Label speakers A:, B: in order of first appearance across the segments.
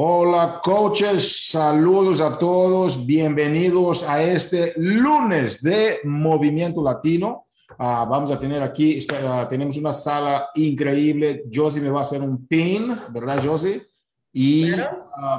A: Hola coaches, saludos a todos, bienvenidos a este lunes de Movimiento Latino. Uh, vamos a tener aquí, uh, tenemos una sala increíble. Josie me va a hacer un pin, ¿verdad Josie? Y uh,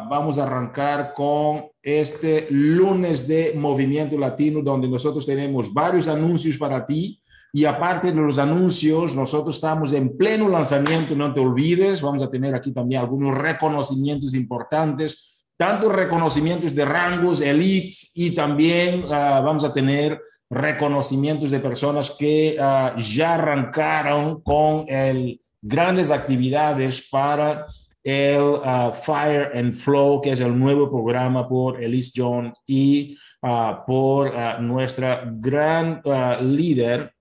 A: vamos a arrancar con este lunes de Movimiento Latino, donde nosotros tenemos varios anuncios para ti. Y aparte de los anuncios, nosotros estamos en pleno lanzamiento, no te olvides, vamos a tener aquí también algunos reconocimientos importantes, tanto reconocimientos de rangos, elites, y también uh, vamos a tener reconocimientos de personas que uh, ya arrancaron con el, grandes actividades para el uh, Fire and Flow, que es el nuevo programa por Elise John y por nuestra gran líder,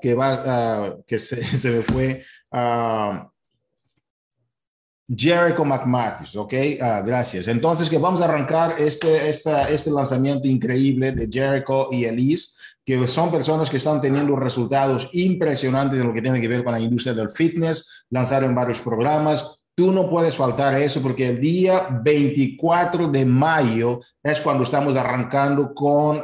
A: que va, uh, que se, se, me fue uh, Jericho McMathis, ¿ok? gracias. Entonces, que vamos a arrancar este, esta, este lanzamiento increíble de Jericho y Elise, que son personas que están teniendo resultados impresionantes en lo que tiene que ver con la industria del fitness, lanzaron varios programas, Tú no puedes faltar a eso porque el día 24 de mayo es cuando estamos arrancando con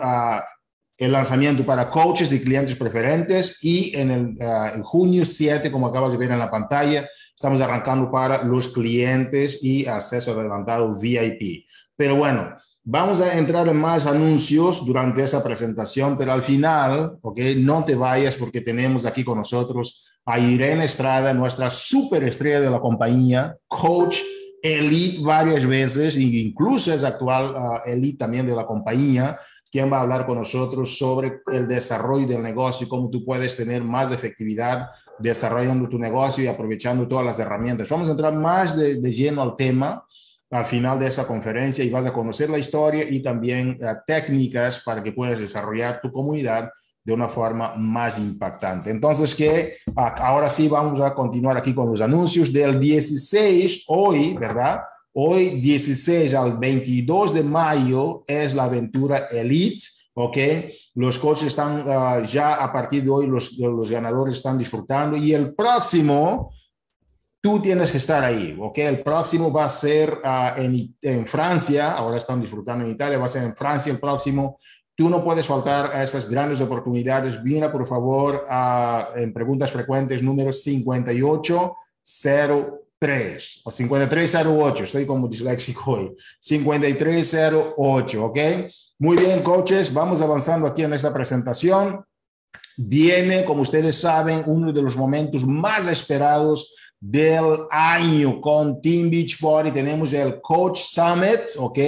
A: el lanzamiento para coaches y clientes preferentes y en el en junio 7, como acabas de ver en la pantalla, estamos arrancando para los clientes y acceso adelantado VIP. Pero bueno, vamos a entrar en más anuncios durante esa presentación, pero al final, ok, no te vayas porque tenemos aquí con nosotros a Irene Estrada, nuestra superestrella de la compañía, coach elite varias veces, e incluso es actual uh, elite también de la compañía quien va a hablar con nosotros sobre el desarrollo del negocio y cómo tú puedes tener más efectividad desarrollando tu negocio y aprovechando todas las herramientas. Vamos a entrar más de, de lleno al tema al final de esa conferencia y vas a conocer la historia y también uh, técnicas para que puedas desarrollar tu comunidad de una forma más impactante. Entonces, que uh, ahora sí vamos a continuar aquí con los anuncios del 16, hoy, ¿verdad? Hoy, 16 al 22 de mayo, es la aventura Elite. ¿ok? Los coches están uh, ya a partir de hoy, los, los ganadores están disfrutando y el próximo, tú tienes que estar ahí, ¿ok? El próximo va a ser uh, en, en, Francia, ahora están disfrutando en Italia, va a ser en Francia el próximo. Tú no puedes faltar a estas grandes oportunidades. Viene, por favor, uh, en preguntas frecuentes número 58 3 o 5308, estoy como disléxico hoy, 5308, ¿ok? Muy bien, coaches, vamos avanzando aquí en esta presentación. Viene, como ustedes saben, uno de los momentos más esperados del año con Team Beachbody. Tenemos el Coach Summit, ¿ok?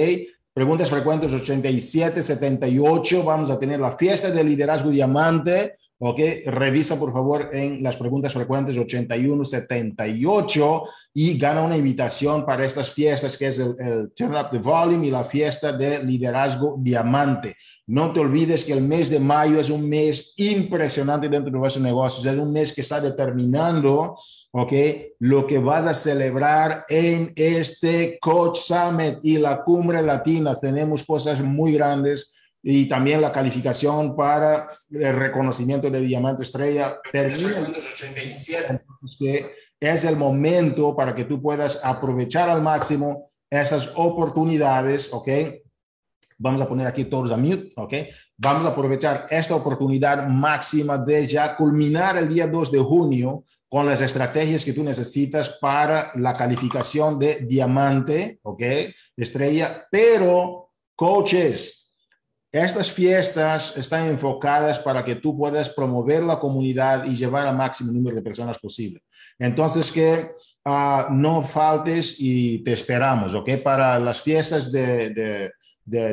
A: Preguntas frecuentes 87, 78. Vamos a tener la fiesta de liderazgo diamante ¿ok? Revisa por favor en las preguntas frecuentes 81, 78 y gana una invitación para estas fiestas que es el, Turn Up the Volume y la fiesta de liderazgo diamante. No te olvides que el mes de mayo es un mes impresionante dentro de nuestros negocios, es un mes que está determinando, ¿ok? Lo que vas a celebrar en este Coach Summit y la Cumbre Latina. Tenemos cosas muy grandes y también la calificación para el reconocimiento de diamante estrella termina en los 87, entonces que es el momento para que tú puedas aprovechar al máximo esas oportunidades, ¿ok? Vamos a poner aquí todos a mute, ¿ok? Vamos a aprovechar esta oportunidad máxima de ya culminar el día 2 de junio con las estrategias que tú necesitas para la calificación de diamante, ¿ok? Estrella, pero coaches, estas fiestas están enfocadas para que tú puedas promover la comunidad y llevar al máximo número de personas posible. Entonces, que uh, no faltes y te esperamos, ¿ok? Para las fiestas de,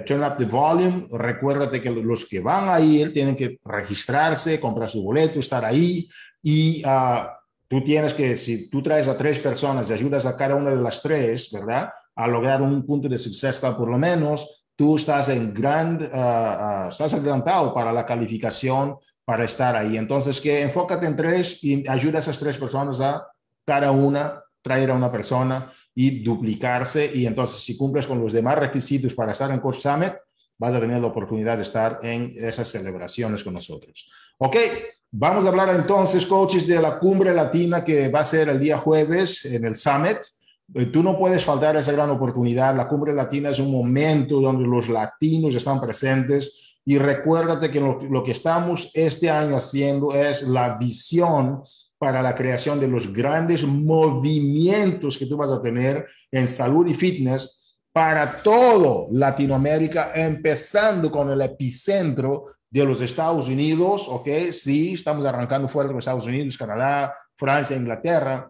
A: Turn Up the Volume, recuérdate que los que van a tienen que registrarse, comprar su boleto, estar ahí y uh, tú tienes que, si tú traes a tres personas y ayudas a cada una de las tres, ¿verdad? A lograr un punto de suceso por lo menos, tú estás en gran, uh, uh, estás adelantado para la calificación para estar ahí. Entonces, que enfócate en tres y ayuda a esas tres personas a cada una traer a una persona y duplicarse. Y entonces, si cumples con los demás requisitos para estar en Coach Summit, vas a tener la oportunidad de estar en esas celebraciones con nosotros. Ok, vamos a hablar entonces, coaches, de la cumbre latina que va a ser el día jueves en el Summit. Eh, tú no puedes faltar a esa gran oportunidad. La cumbre latina es un momento donde los latinos están presentes y recuérdate que lo, que estamos este año haciendo es la visión para la creación de los grandes movimientos que tú vas a tener en salud y fitness para todo Latinoamérica, empezando con el epicentro de los Estados Unidos, ¿ok? Sí, estamos arrancando fuera de los Estados Unidos, Canadá, Francia, Inglaterra,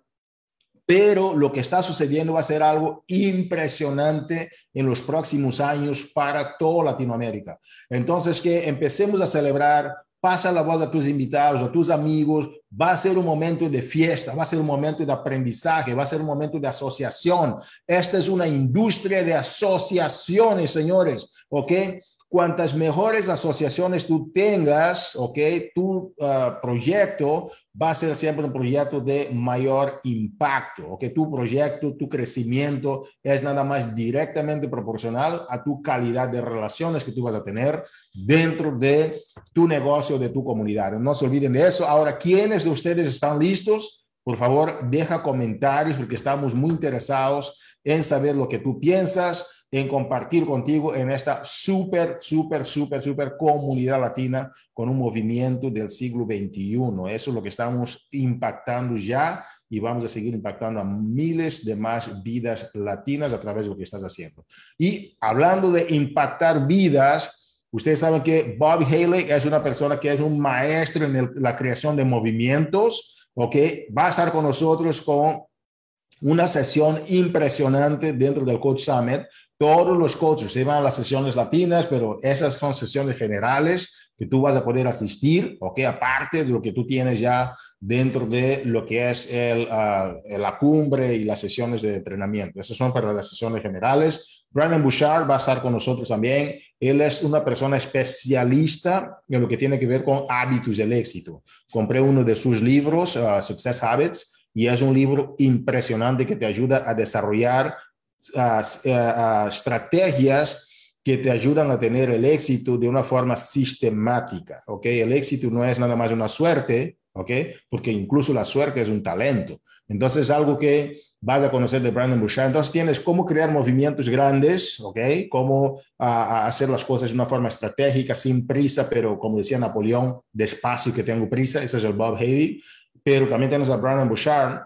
A: pero lo que está sucediendo va a ser algo impresionante en los próximos años para toda Latinoamérica. Entonces, que empecemos a celebrar, pasa la voz a tus invitados, a tus amigos, va a ser un momento de fiesta, va a ser un momento de aprendizaje, va a ser un momento de asociación. Esta es una industria de asociaciones, señores, ¿ok? Cuantas mejores asociaciones tú tengas, ¿ok? Tu uh, proyecto va a ser siempre un proyecto de mayor impacto, ¿ok? Tu proyecto, tu crecimiento es nada más directamente proporcional a tu calidad de relaciones que tú vas a tener dentro de tu negocio, de tu comunidad. No se olviden de eso. Ahora, ¿quiénes de ustedes están listos? Por favor, deja comentarios porque estamos muy interesados en saber lo que tú piensas en compartir contigo en esta súper, súper, súper, súper comunidad latina con un movimiento del siglo XXI. Eso es lo que estamos impactando ya y vamos a seguir impactando a miles de más vidas latinas a través de lo que estás haciendo. Y hablando de impactar vidas, ustedes saben que Bob Haley es una persona que es un maestro en la creación de movimientos, ¿ok? Va a estar con nosotros con una sesión impresionante dentro del Coach Summit todos los coaches se van a las sesiones latinas, pero esas son sesiones generales que tú vas a poder asistir, ¿ok? Aparte de lo que tú tienes ya dentro de lo que es ah, la cumbre y las sesiones de entrenamiento. Esas son para las sesiones generales. Brandon Bouchard va a estar con nosotros también. Él es una persona especialista en lo que tiene que ver con hábitos del éxito. Compré uno de sus libros, ah, Success Habits, y es un libro impresionante que te ayuda a desarrollar estrategias que te ayudan a tener el éxito de una forma sistemática, ¿ok? El éxito no es nada más una suerte, ¿ok? Porque incluso la suerte es un talento. Entonces, es algo que vas a conocer de Brandon Bouchard. Entonces, tienes cómo crear movimientos grandes, ¿ok? Cómo hacer las cosas de una forma estratégica, sin prisa, pero como decía Napoleón, despacio que tengo prisa. Eso es el Bob Haley. Pero también tienes a Brandon Bouchard,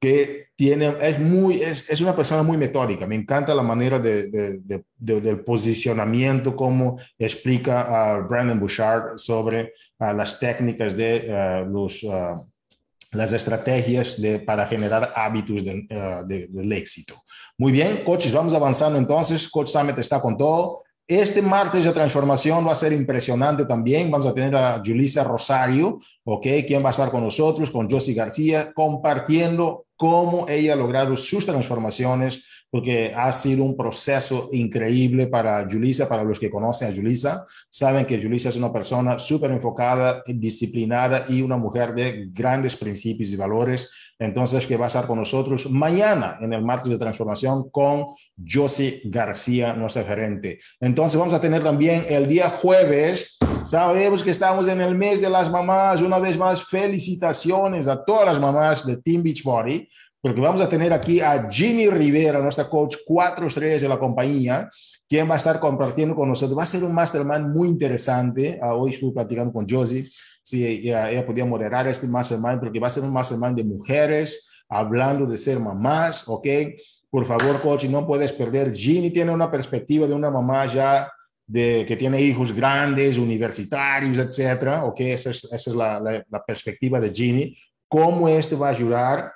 A: que tiene, es, muy, es, es, una persona muy metódica. Me encanta la manera de, de, del posicionamiento, como explica Brandon Bouchard sobre las técnicas de los, las estrategias de, para generar hábitos del éxito. Muy bien, coaches, vamos avanzando entonces. Coach Summit está con todo. Este martes de transformación va a ser impresionante también. Vamos a tener a Julissa Rosario, ¿ok? Quien va a estar con nosotros, con Josie García, compartiendo cómo ella ha logrado sus transformaciones, porque ha sido un proceso increíble para Julissa, para los que conocen a Julissa, saben que Julissa es una persona súper enfocada, disciplinada y una mujer de grandes principios y valores. Entonces, que va a estar con nosotros mañana en el martes de transformación con Josie García, nuestra gerente. Entonces, vamos a tener también el día jueves, sabemos que estamos en el mes de las mamás, una vez más, felicitaciones a todas las mamás de Team Beachbody porque vamos a tener aquí a Ginny Rivera, nuestra coach cuatro estrellas de la compañía, quien va a estar compartiendo con nosotros. Va a ser un mastermind muy interesante. Ah, hoy estuve platicando con Josie si ella, ella, podía moderar este mastermind, porque va a ser un mastermind de mujeres, hablando de ser mamás, ¿ok? Por favor, coach, no puedes perder. Ginny tiene una perspectiva de una mamá ya de, que tiene hijos grandes, universitarios, etcétera, ¿ok? Esa es, esa es la, la, perspectiva de Ginny. ¿Cómo esto va a ayudar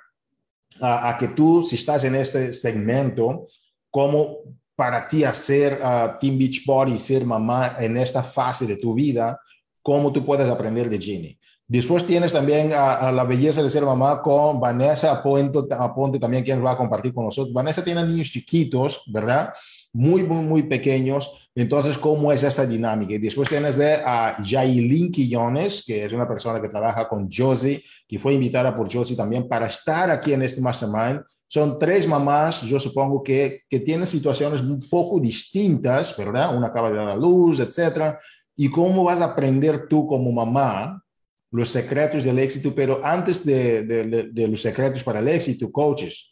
A: a, que tú, si estás en este segmento, como para ti hacer uh, Team Beachbody, ser mamá en esta fase de tu vida, cómo tú puedes aprender de Ginny. Después tienes también a, la belleza de ser mamá con Vanessa Aponte, Aponte también, quien va a compartir con nosotros. Vanessa tiene niños chiquitos, ¿verdad? muy, muy, muy pequeños. Entonces, ¿cómo es esta dinámica? Y después tienes de a Jailin Quillones, que es una persona que trabaja con Josie, que fue invitada por Josie también para estar aquí en este mastermind. Son tres mamás, yo supongo que, que tienen situaciones un poco distintas, ¿verdad? Una acaba de dar a luz, etcétera. Y cómo vas a aprender tú como mamá los secretos del éxito, pero antes de, los secretos para el éxito, coaches,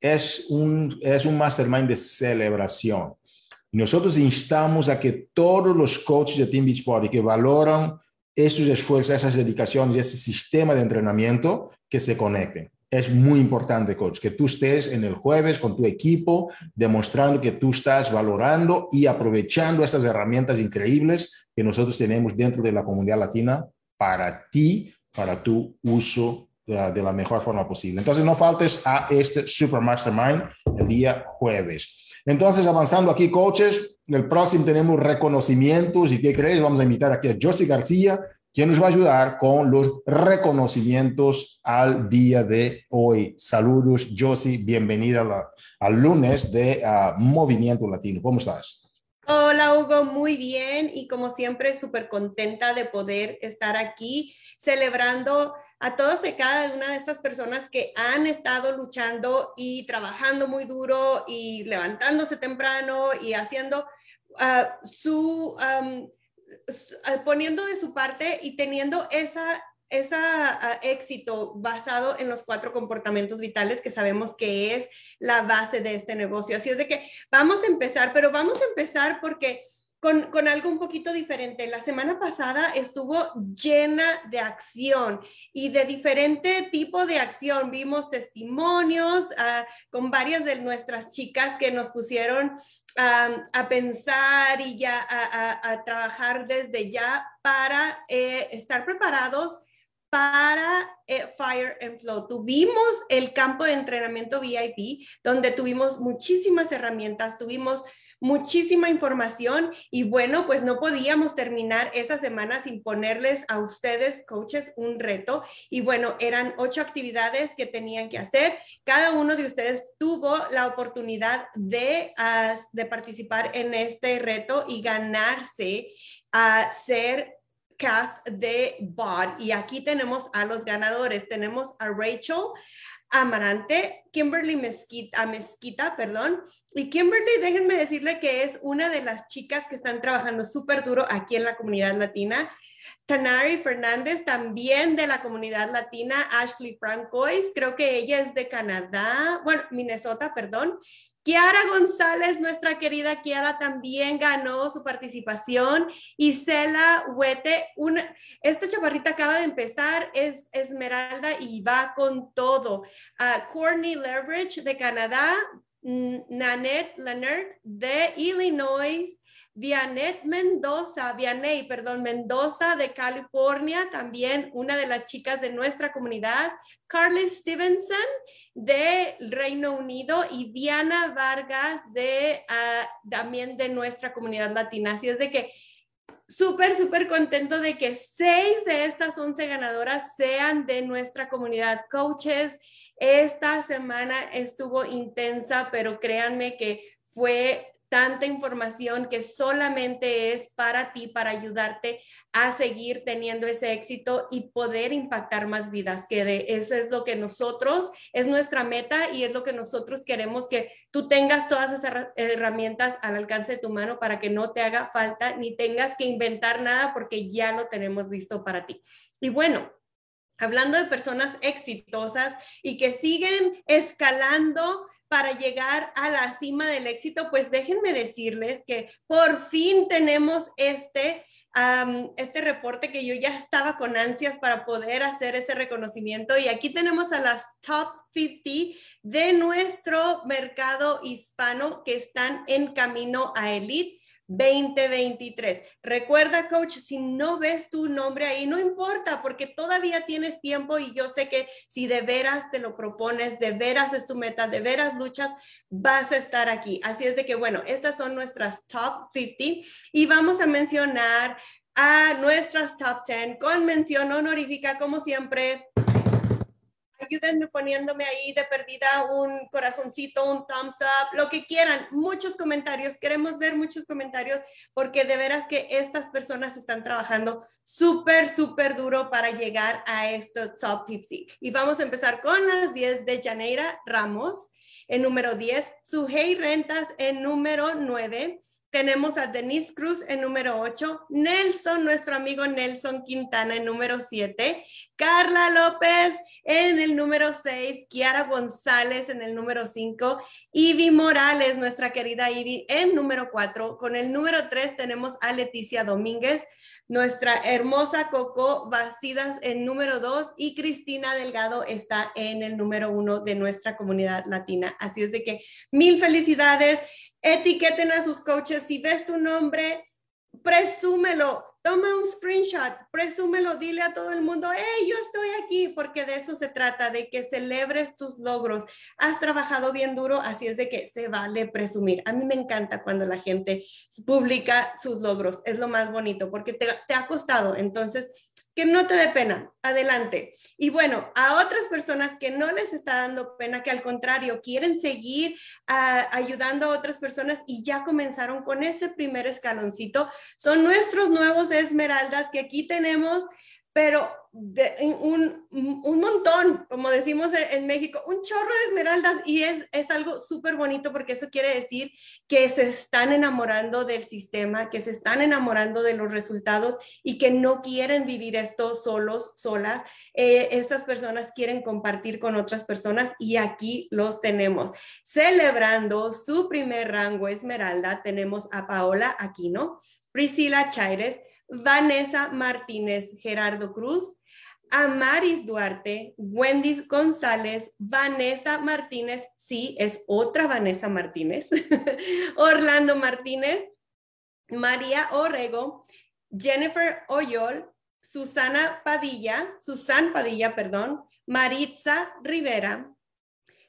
A: es un, es un mastermind de celebración. Nosotros instamos a que todos los coaches de Team Beachbody que valoran esos esfuerzos, esas dedicaciones ese sistema de entrenamiento, que se conecten. Es muy importante, coach, que tú estés en el jueves con tu equipo, demostrando que tú estás valorando y aprovechando estas herramientas increíbles que nosotros tenemos dentro de la comunidad latina para ti, para tu uso de la mejor forma posible. Entonces, no faltes a este Super Mastermind el día jueves. Entonces, avanzando aquí, coaches, el próximo tenemos reconocimientos y ¿qué crees? Vamos a invitar aquí a Josie García, quien nos va a ayudar con los reconocimientos al día de hoy. Saludos, Josie, bienvenida al lunes de ah, Movimiento Latino. ¿Cómo estás?
B: Hola Hugo, muy bien y como siempre súper contenta de poder estar aquí celebrando a todos y cada una de estas personas que han estado luchando y trabajando muy duro y levantándose temprano y haciendo ah, su, poniendo de su parte y teniendo esa ese ah, éxito basado en los cuatro comportamientos vitales que sabemos que es la base de este negocio. Así es de que vamos a empezar, pero vamos a empezar porque con, algo un poquito diferente. La semana pasada estuvo llena de acción y de diferente tipo de acción. Vimos testimonios ah, con varias de nuestras chicas que nos pusieron a pensar y ya a, trabajar desde ya para eh, estar preparados para eh, Fire and Flow. Tuvimos el campo de entrenamiento VIP, donde tuvimos muchísimas herramientas, tuvimos muchísima información y bueno, pues no podíamos terminar esa semana sin ponerles a ustedes, coaches, un reto. Y bueno, eran ocho actividades que tenían que hacer. Cada uno de ustedes tuvo la oportunidad de, de participar en este reto y ganarse a ser cast de BOD. Y aquí tenemos a los ganadores. Tenemos a Rachel Amarante, Kimberly Mezquita, Mezquita, perdón. Y Kimberly, déjenme decirle que es una de las chicas que están trabajando súper duro aquí en la comunidad latina. Tanari Fernández, también de la comunidad latina. Ashley Francois, creo que ella es de Canadá, bueno, Minnesota, perdón. Kiara González, nuestra querida Kiara, también ganó su participación. Isela Huete, una, esta chaparrita acaba de empezar, es Esmeralda y va con todo. Uh, Courtney Leverage de Canadá, Nanette Leonard de Illinois, Vianet Mendoza, Vianey, perdón, Mendoza de California, también una de las chicas de nuestra comunidad, Carly Stevenson de Reino Unido y Diana Vargas de ah, también de nuestra comunidad latina. Así es de que súper, súper contento de que seis de estas once ganadoras sean de nuestra comunidad coaches. Esta semana estuvo intensa, pero créanme que fue tanta información que solamente es para ti, para ayudarte a seguir teniendo ese éxito y poder impactar más vidas, que de eso es lo que nosotros, es nuestra meta y es lo que nosotros queremos que tú tengas todas esas herramientas al alcance de tu mano para que no te haga falta ni tengas que inventar nada porque ya lo tenemos listo para ti. Y bueno, hablando de personas exitosas y que siguen escalando para llegar a la cima del éxito, pues déjenme decirles que por fin tenemos este, este reporte que yo ya estaba con ansias para poder hacer ese reconocimiento. Y aquí tenemos a las top 50 de nuestro mercado hispano que están en camino a Elite 2023. Recuerda, coach, si no ves tu nombre ahí, no importa, porque todavía tienes tiempo y yo sé que si de veras te lo propones, de veras es tu meta, de veras luchas, vas a estar aquí. Así es de que, bueno, estas son nuestras top 50 y vamos a mencionar a nuestras top 10 con mención honorífica, como siempre ayúdenme poniéndome ahí de perdida un corazoncito, un thumbs up, lo que quieran, muchos comentarios, queremos ver muchos comentarios porque de veras que estas personas están trabajando súper, súper duro para llegar a estos top 50. Y vamos a empezar con las 10 de Janeira Ramos en número 10, Sujei Rentas en número 9, tenemos a Denise Cruz en número 8, Nelson, nuestro amigo Nelson Quintana en número 7, Carla López en el número 6, Kiara González en el número 5, Ivy Morales, nuestra querida Ivy, en número 4. Con el número 3 tenemos a Leticia Domínguez, nuestra hermosa Coco Bastidas en número 2 y Cristina Delgado está en el número 1 de nuestra comunidad latina. Así es de que mil felicidades etiqueten a sus coaches. Si ves tu nombre, presúmelo. Toma un screenshot, presúmelo, dile a todo el mundo, hey, yo estoy aquí, porque de eso se trata, de que celebres tus logros. Has trabajado bien duro, así es de que se vale presumir. A mí me encanta cuando la gente publica sus logros, es lo más bonito, porque te, te ha costado. Entonces, que no te dé pena, adelante. Y bueno, a otras personas que no les está dando pena, que al contrario, quieren seguir ah, ayudando a otras personas y ya comenzaron con ese primer escaloncito, son nuestros nuevos esmeraldas que aquí tenemos pero de, un, un, montón, como decimos en, México, un chorro de esmeraldas y es, es algo súper bonito porque eso quiere decir que se están enamorando del sistema, que se están enamorando de los resultados y que no quieren vivir esto solos, solas. Eh, estas personas quieren compartir con otras personas y aquí los tenemos. Celebrando su primer rango esmeralda, tenemos a Paola Aquino, Priscila Chaires, Vanessa Martínez, Gerardo Cruz, Amaris Duarte, Wendy González, Vanessa Martínez, sí, es otra Vanessa Martínez, Orlando Martínez, María Orrego, Jennifer Oyol, Susana Padilla, Susan Padilla, perdón, Maritza Rivera,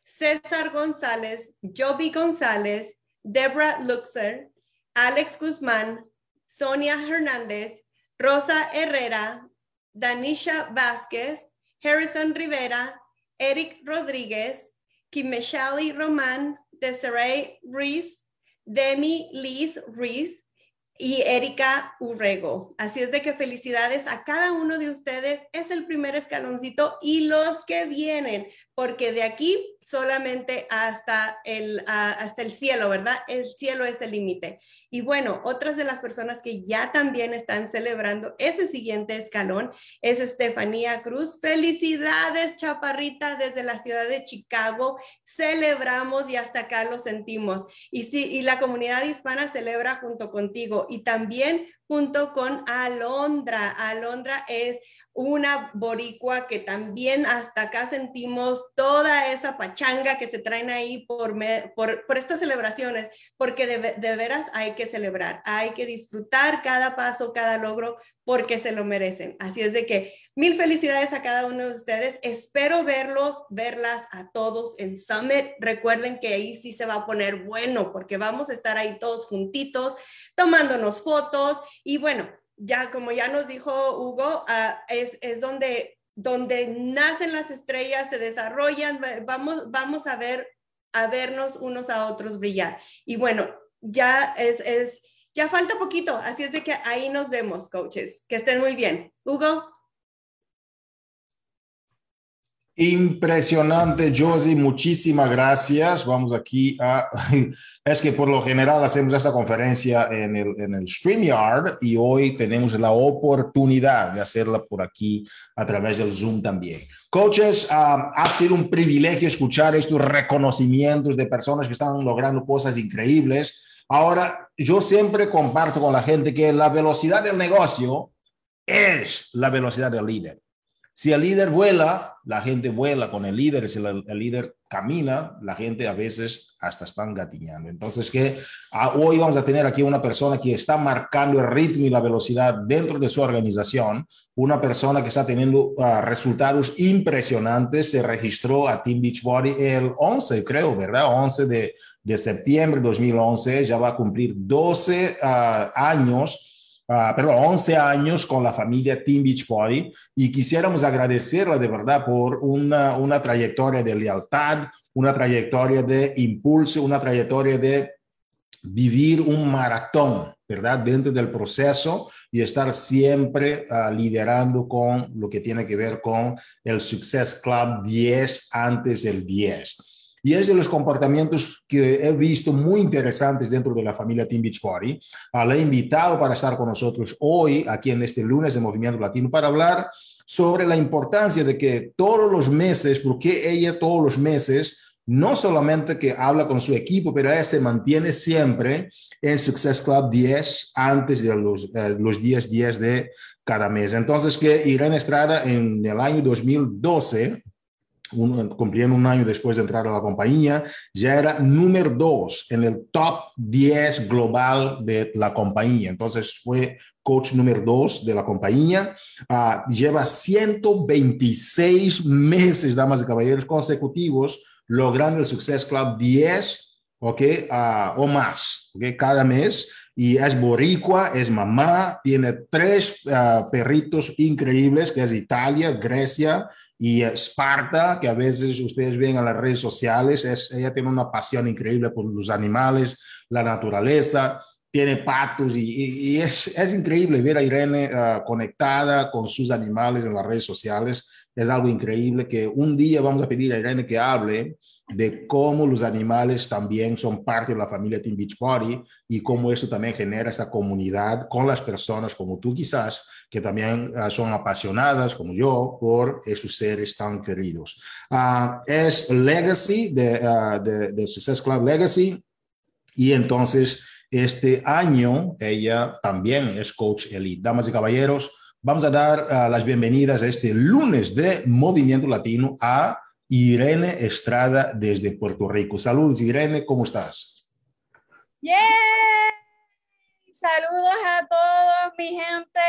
B: César González, Joby González, Debra Luxer, Alex Guzmán, Sonia Hernández, Rosa Herrera, Danisha Vázquez, Harrison Rivera, Eric Rodríguez, Kimeshali Román, Desiree Ruiz, Demi Liz Ruiz, y Erika Urrego. Así es de que felicidades a cada uno de ustedes. Es el primer escaloncito y los que vienen, porque de aquí solamente hasta el, hasta el cielo, ¿verdad? El cielo es el límite. Y bueno, otras de las personas que ya también están celebrando ese siguiente escalón es Estefanía Cruz. Felicidades, chaparrita, desde la ciudad de Chicago. Celebramos y hasta acá lo sentimos. Y sí, y la comunidad hispana celebra junto contigo y también junto con Alondra. Alondra es una boricua que también hasta acá sentimos toda esa pachanga que se traen ahí por, por, estas celebraciones, porque de, de, veras hay que celebrar, hay que disfrutar cada paso, cada logro, porque se lo merecen. Así es de que mil felicidades a cada uno de ustedes. Espero verlos, verlas a todos en Summit. Recuerden que ahí sí se va a poner bueno, porque vamos a estar ahí todos juntitos, tomándonos fotos y bueno, ya como ya nos dijo Hugo, ah, es, es, donde, donde nacen las estrellas, se desarrollan, vamos, vamos a ver, a vernos unos a otros brillar. Y bueno, ya es, es, ya falta poquito, así es de que ahí nos vemos, coaches. Que estén muy bien. Hugo.
A: Impresionante, Josie, muchísimas gracias. Vamos aquí a... Es que por lo general hacemos esta conferencia en el, en el StreamYard y hoy tenemos la oportunidad de hacerla por aquí a través del Zoom también. Coaches, um, ha sido un privilegio escuchar estos reconocimientos de personas que están logrando cosas increíbles. Ahora, yo siempre comparto con la gente que la velocidad del negocio es la velocidad del líder. Si el líder vuela, la gente vuela con el líder. Si el, líder camina, la gente a veces hasta están gatiñando. Entonces, que ah, hoy vamos a tener aquí una persona que está marcando el ritmo y la velocidad dentro de su organización, una persona que está teniendo ah, resultados impresionantes. Se registró a Team Beachbody el 11, creo, ¿verdad? 11 de, de septiembre de 2011. Ya va a cumplir 12 ah, años uh, perdón, 11 años con la familia Team Beachbody y quisiéramos agradecerla de verdad por una, una trayectoria de lealtad, una trayectoria de impulso, una trayectoria de vivir un maratón, ¿verdad? Dentro del proceso y estar siempre uh, liderando con lo que tiene que ver con el Success Club 10 antes del 10. Y es de los comportamientos que he visto muy interesantes dentro de la familia Team Beach Party. Ah, le he invitado para estar con nosotros hoy, aquí en este lunes de Movimiento Latino, para hablar sobre la importancia de que todos los meses, porque ella todos los meses, no solamente que habla con su equipo, pero ella se mantiene siempre en Success Club 10 antes de los, eh, los días 10 de cada mes. Entonces, que Irene Estrada en el año 2012 un, un año después de entrar a la compañía, ya era número dos en el top 10 global de la compañía. Entonces fue coach número dos de la compañía. Uh, lleva 126 meses, damas y caballeros, consecutivos logrando el Success Club 10 ¿ok? Uh, o más ¿ok? cada mes. Y es boricua, es mamá, tiene tres uh, perritos increíbles, que es Italia, Grecia y Esparta, que a veces ustedes ven en las redes sociales, es, ella tiene una pasión increíble por los animales, la naturaleza, tiene patos y, es, increíble ver a Irene uh, conectada con sus animales en las redes sociales. Es algo increíble que un día vamos a pedir a Irene que hable de cómo los animales también son parte de la familia Team Beach Party y cómo eso también genera esta comunidad con las personas como tú quizás, que también uh, son apasionadas como yo por esos seres tan queridos. Uh, es Legacy de, uh, de Success Club Legacy y entonces este año ella también es coach elite. Damas y caballeros, vamos a dar las bienvenidas a este lunes de Movimiento Latino a Irene Estrada desde Puerto Rico. Saludos, Irene, ¿cómo estás?
C: ¡Yeah! Saludos a todos, mi gente.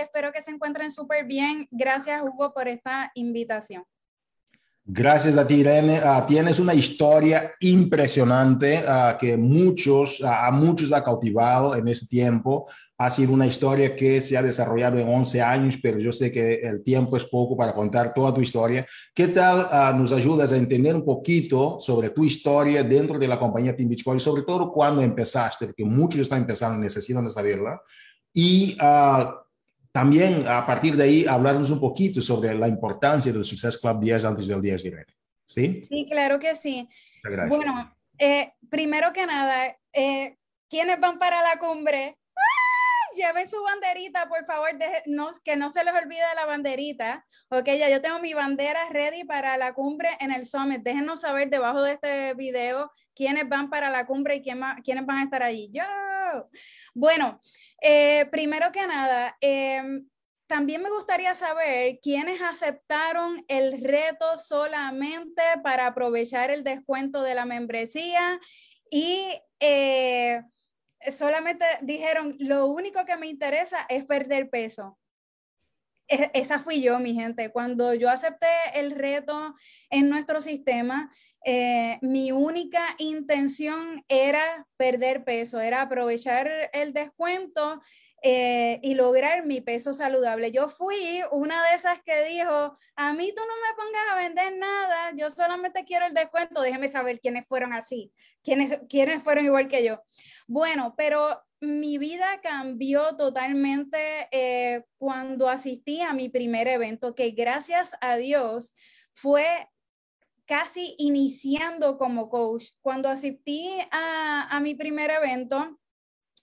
C: Espero que se encuentren súper bien. Gracias, Hugo, por esta invitación.
A: Gracias a ti, Irene. Uh, tienes una historia impresionante uh, que muchos, uh, a muchos ha cautivado en este tiempo. Ha sido una historia que se ha desarrollado en 11 años, pero yo sé que el tiempo es poco para contar toda tu historia. ¿Qué tal nos ayudas a entender un poquito sobre tu historia dentro de la compañía Team Beach sobre todo cuando empezaste, porque muchos están empezando, necesitan saberla. Y también a partir de ahí hablarnos un poquito sobre la importancia del Success Club 10 antes del 10 de ¿Sí?
C: Sí, claro que sí.
A: Muchas gracias.
C: Bueno, eh, primero que nada, eh, ¿quiénes van para la cumbre? Lleven su banderita, por favor, no, que no se les olvide la banderita. Ok, ya yo tengo mi bandera ready para la cumbre en el Summit. Déjenos saber debajo de este video quiénes van para la cumbre y quién quiénes van a estar allí. Yo. Bueno, eh, primero que nada, em, también me gustaría saber quiénes aceptaron el reto solamente para aprovechar el descuento de la membresía y eh, solamente dijeron, lo único que me interesa es perder peso. E, esa fui yo, mi gente. Cuando yo acepté el reto en nuestro sistema, eh, mi única intención era perder peso, era aprovechar el descuento eh, y lograr mi peso saludable. Yo fui una de esas que dijo, a mí tú no me pongas a vender nada, yo solamente quiero el descuento, déjeme saber quiénes fueron así, quiénes, quiénes fueron igual que yo. Bueno, pero mi vida cambió totalmente eh, cuando asistí a mi primer evento, que gracias a Dios fue casi iniciando como coach. Cuando asistí a, a mi primer evento,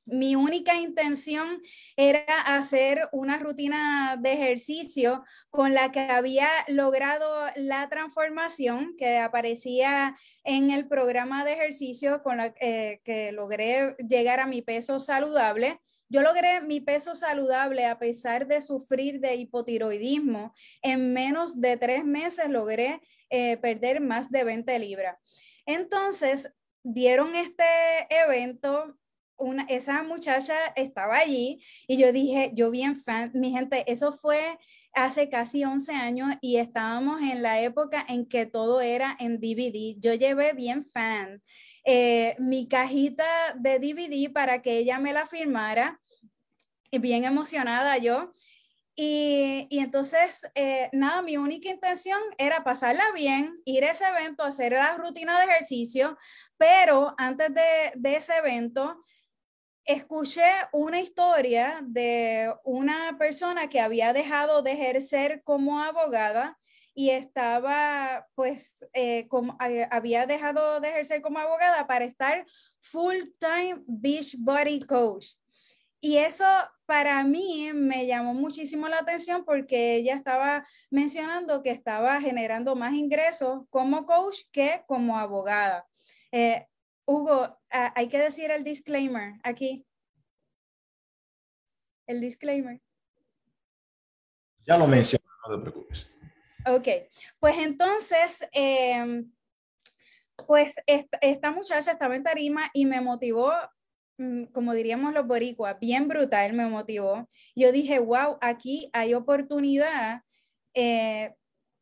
C: mi única intención era hacer una rutina de ejercicio con la que había logrado la transformación que aparecía en el programa de ejercicio con la eh, que logré llegar a mi peso saludable. Yo logré mi peso saludable a pesar de sufrir de hipotiroidismo. En menos de tres meses logré eh, perder más de 20 libras. Entonces, dieron este evento una, esa muchacha estaba allí y yo dije, yo bien fan, mi gente, eso fue hace casi 11 años y estábamos en la época en que todo era en DVD. Yo llevé bien fan eh, mi cajita de DVD para que ella me la firmara, bien emocionada yo. Y, y entonces, eh, nada, mi única intención era pasarla bien, ir a ese evento, hacer la rutina de ejercicio, pero antes de, de ese evento, escuché una historia de una persona que había dejado de ejercer como abogada y estaba, pues, eh, como, eh, había dejado de ejercer como abogada para estar full-time beach body coach. Y eso para mí me llamó muchísimo la atención porque ella estaba mencionando que estaba generando más ingresos como coach que como abogada. Eh, Hugo, hay que decir el disclaimer aquí. El disclaimer.
A: Ya lo mencioné, no te preocupes.
C: Ok, pues entonces, em, pues esta, muchacha estaba en tarima y me motivó, mm, como diríamos los boricuas, bien brutal me motivó. Yo dije, wow, aquí hay oportunidad eh,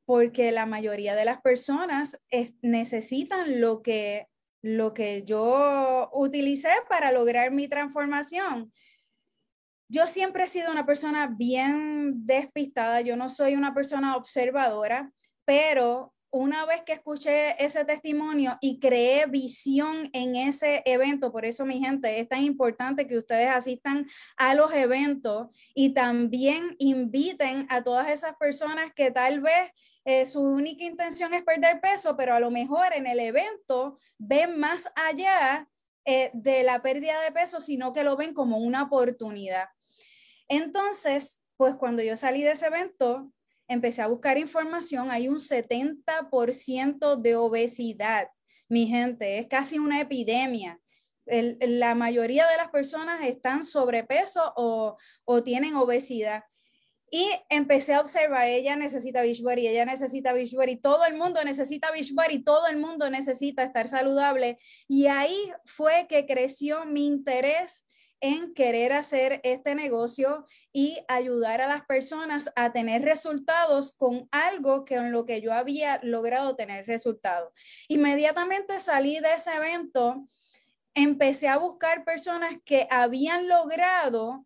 C: porque la mayoría de las personas necesitan lo que, lo que yo utilicé para lograr mi transformación. Yo siempre he sido una persona bien despistada, yo no soy una persona observadora, pero una vez que escuché ese testimonio y creé visión en ese evento, por eso mi gente, es tan importante que ustedes asistan a los eventos y también inviten a todas esas personas que tal vez eh, su única intención es perder peso, pero a lo mejor en el evento ven más allá eh, de la pérdida de peso, sino que lo ven como una oportunidad. Entonces, pues cuando yo salí de ese evento, empecé a buscar información, hay un 70% de obesidad, mi gente, es casi una epidemia. la mayoría de las personas están sobrepeso o, o tienen obesidad. Y empecé a observar, ella necesita Beachbody, ella necesita Beachbody, todo el mundo necesita Beachbody, todo el mundo necesita estar saludable. Y ahí fue que creció mi interés en querer hacer este negocio y ayudar a las personas a tener resultados con algo que en lo que yo había logrado tener resultados. Inmediatamente salí de ese evento, empecé a buscar personas que habían logrado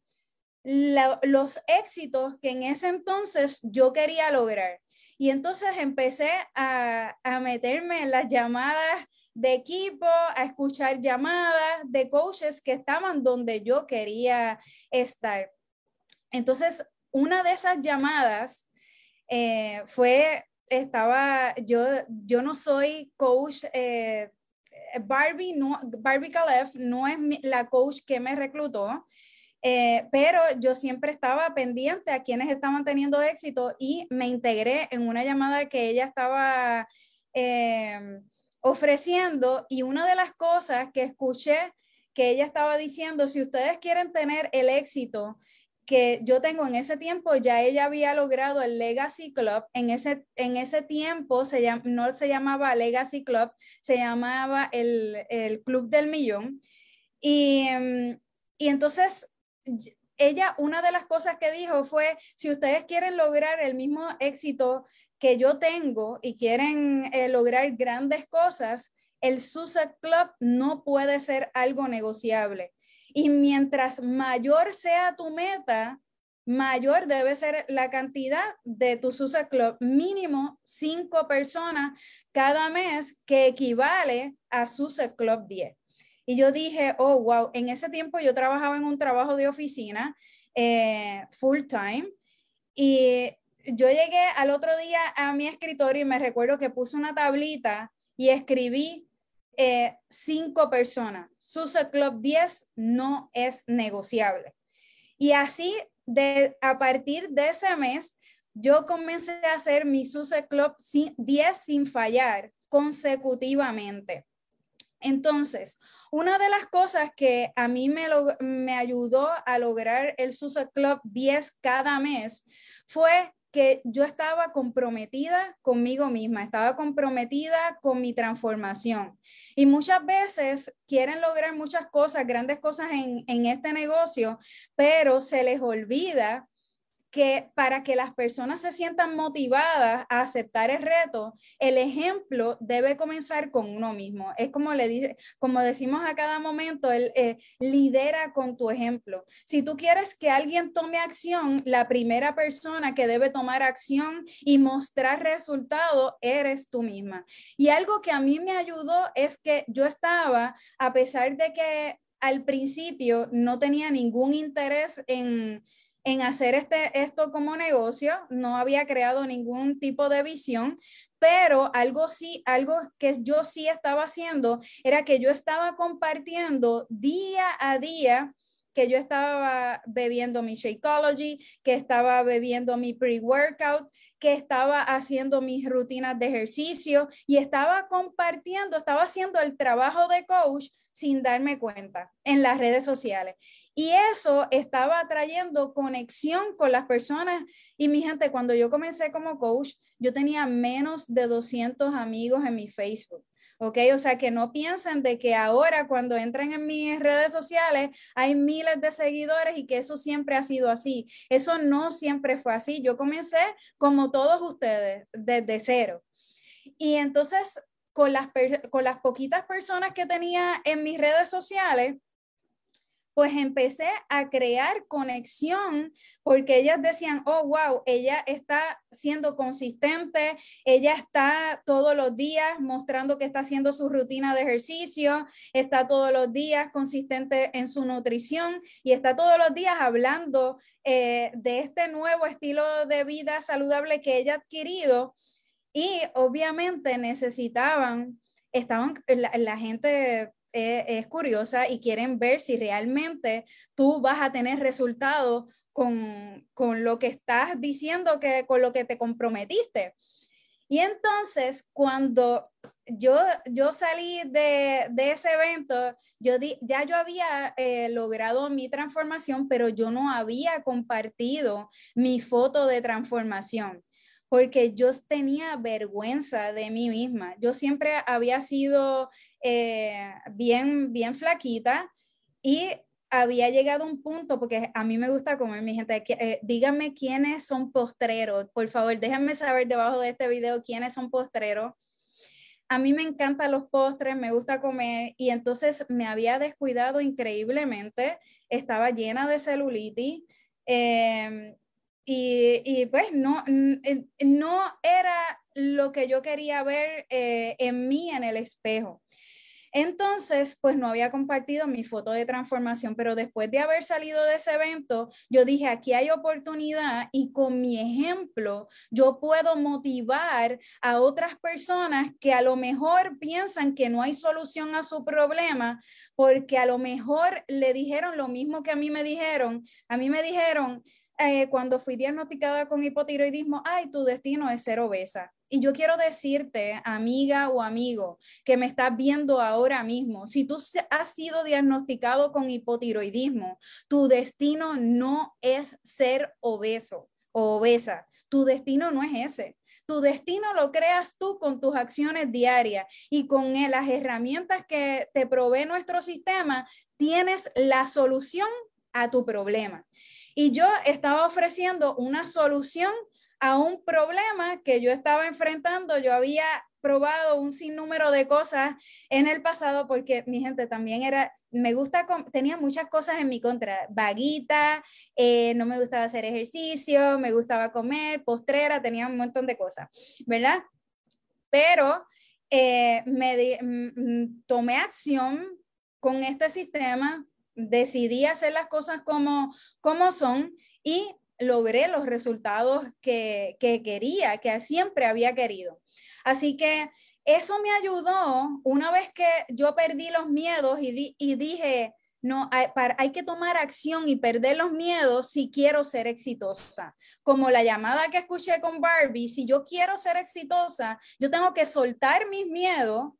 C: los éxitos que en ese entonces yo quería lograr. Y entonces empecé a, a meterme en las llamadas de equipo, a escuchar llamadas de coaches que estaban donde yo quería estar. Entonces, una de esas llamadas eh, fue, estaba, yo, yo no soy coach, eh, Barbie, no, Barbie Calef no es la coach que me reclutó, eh, pero yo siempre estaba pendiente a quienes estaban teniendo éxito y me integré en una llamada que ella estaba ofreciendo y una de las cosas que escuché que ella estaba diciendo, si ustedes quieren tener el éxito que yo tengo en ese tiempo, ya ella había logrado el Legacy Club. En ese, en ese tiempo se no se llamaba Legacy Club, se llamaba el, el Club del Millón. Y, mm, y entonces ella, una de las cosas que dijo fue, si ustedes quieren lograr el mismo éxito que yo tengo y quieren eh, lograr grandes cosas, el Sussex Club no puede ser algo negociable. Y mientras mayor sea tu meta, mayor debe ser la cantidad de tu Sussex Club, mínimo cinco personas cada mes, que equivale a Sussex Club 10. Y yo dije, oh, wow, en ese tiempo yo trabajaba en un trabajo de oficina eh, full time y yo llegué al otro día a mi escritorio y me recuerdo que puse una tablita y escribí eh, cinco personas. SUSE Club 10 no es negociable. Y así, de, a partir de ese mes, yo comencé a hacer mi SUSE Club 10 sin fallar consecutivamente. Entonces, una de las cosas que a mí me, me ayudó a lograr el SUSE Club 10 cada mes fue que yo estaba comprometida conmigo misma, estaba comprometida con mi transformación. Y muchas veces quieren lograr muchas cosas, grandes cosas en, en este negocio, pero se les olvida que para que las personas se sientan motivadas a aceptar el reto, el ejemplo debe comenzar con uno mismo. Es como le dice, como decimos a cada momento, el eh, lidera con tu ejemplo. Si tú quieres que alguien tome acción, la primera persona que debe tomar acción y mostrar resultado eres tú misma. Y algo que a mí me ayudó es que yo estaba, a pesar de que al principio no tenía ningún interés en en hacer este, esto como negocio, no había creado ningún tipo de visión, pero algo sí, algo que yo sí estaba haciendo era que yo estaba compartiendo día a día que yo estaba bebiendo mi Shakeology, que estaba bebiendo mi pre-workout, que estaba haciendo mis rutinas de ejercicio y estaba compartiendo, estaba haciendo el trabajo de coach sin darme cuenta en las redes sociales. Y eso estaba trayendo conexión con las personas. Y mi gente, cuando yo comencé como coach, yo tenía menos de 200 amigos en mi Facebook. ¿ok? O sea, que no piensen de que ahora cuando entren en mis redes sociales hay miles de seguidores y que eso siempre ha sido así. Eso no siempre fue así. Yo comencé como todos ustedes, desde cero. Y entonces, con las, con las poquitas personas que tenía en mis redes sociales, pues empecé a crear conexión porque ellas decían, oh, wow, ella está siendo consistente, ella está todos los días mostrando que está haciendo su rutina de ejercicio, está todos los días consistente en su nutrición y está todos los días hablando eh, de este nuevo estilo de vida saludable que ella ha adquirido. Y obviamente necesitaban, estaban, la gente es, curiosa y quieren ver si realmente tú vas a tener resultados con, lo que estás diciendo, que con lo que te comprometiste. Y entonces, cuando yo, yo salí de, ese evento, yo ya yo había eh, logrado mi transformación, pero yo no había compartido mi foto de transformación porque yo tenía vergüenza de mí misma. Yo siempre había sido eh, bien, bien flaquita y había llegado a un punto, porque a mí me gusta comer, mi gente, eh, díganme quiénes son postreros, por favor, déjenme saber debajo de este video quiénes son postreros. A mí me encantan los postres, me gusta comer y entonces me había descuidado increíblemente, estaba llena de celulitis. Eh, y, pues no, no era lo que yo quería ver eh, en mí en el espejo. Entonces, pues no había compartido mi foto de transformación, pero después de haber salido de ese evento, yo dije, aquí hay oportunidad y con mi ejemplo yo puedo motivar a otras personas que a lo mejor piensan que no hay solución a su problema, porque a lo mejor le dijeron lo mismo que a mí me dijeron. A mí me dijeron, eh, cuando fui diagnosticada con hipotiroidismo, ay, tu destino es ser obesa. Y yo quiero decirte, amiga o amigo, que me estás viendo ahora mismo, si tú has sido diagnosticado con hipotiroidismo, tu destino no es ser obeso o obesa. Tu destino no es ese. Tu destino lo creas tú con tus acciones diarias y con las herramientas que te provee nuestro sistema, tienes la solución a tu problema. Y yo estaba ofreciendo una solución a un problema que yo estaba enfrentando. Yo había probado un sinnúmero de cosas en el pasado porque mi gente también era, me gusta, tenía muchas cosas en mi contra, vaguita, eh, no me gustaba hacer ejercicio, me gustaba comer, postrera, tenía un montón de cosas, ¿verdad? Pero eh, me tomé acción con este sistema, decidí hacer las cosas como, como son y logré los resultados que, quería, que siempre había querido. Así que eso me ayudó una vez que yo perdí los miedos y, y dije, no, hay, hay, que tomar acción y perder los miedos si quiero ser exitosa. Como la llamada que escuché con Barbie, si yo quiero ser exitosa, yo tengo que soltar mis miedos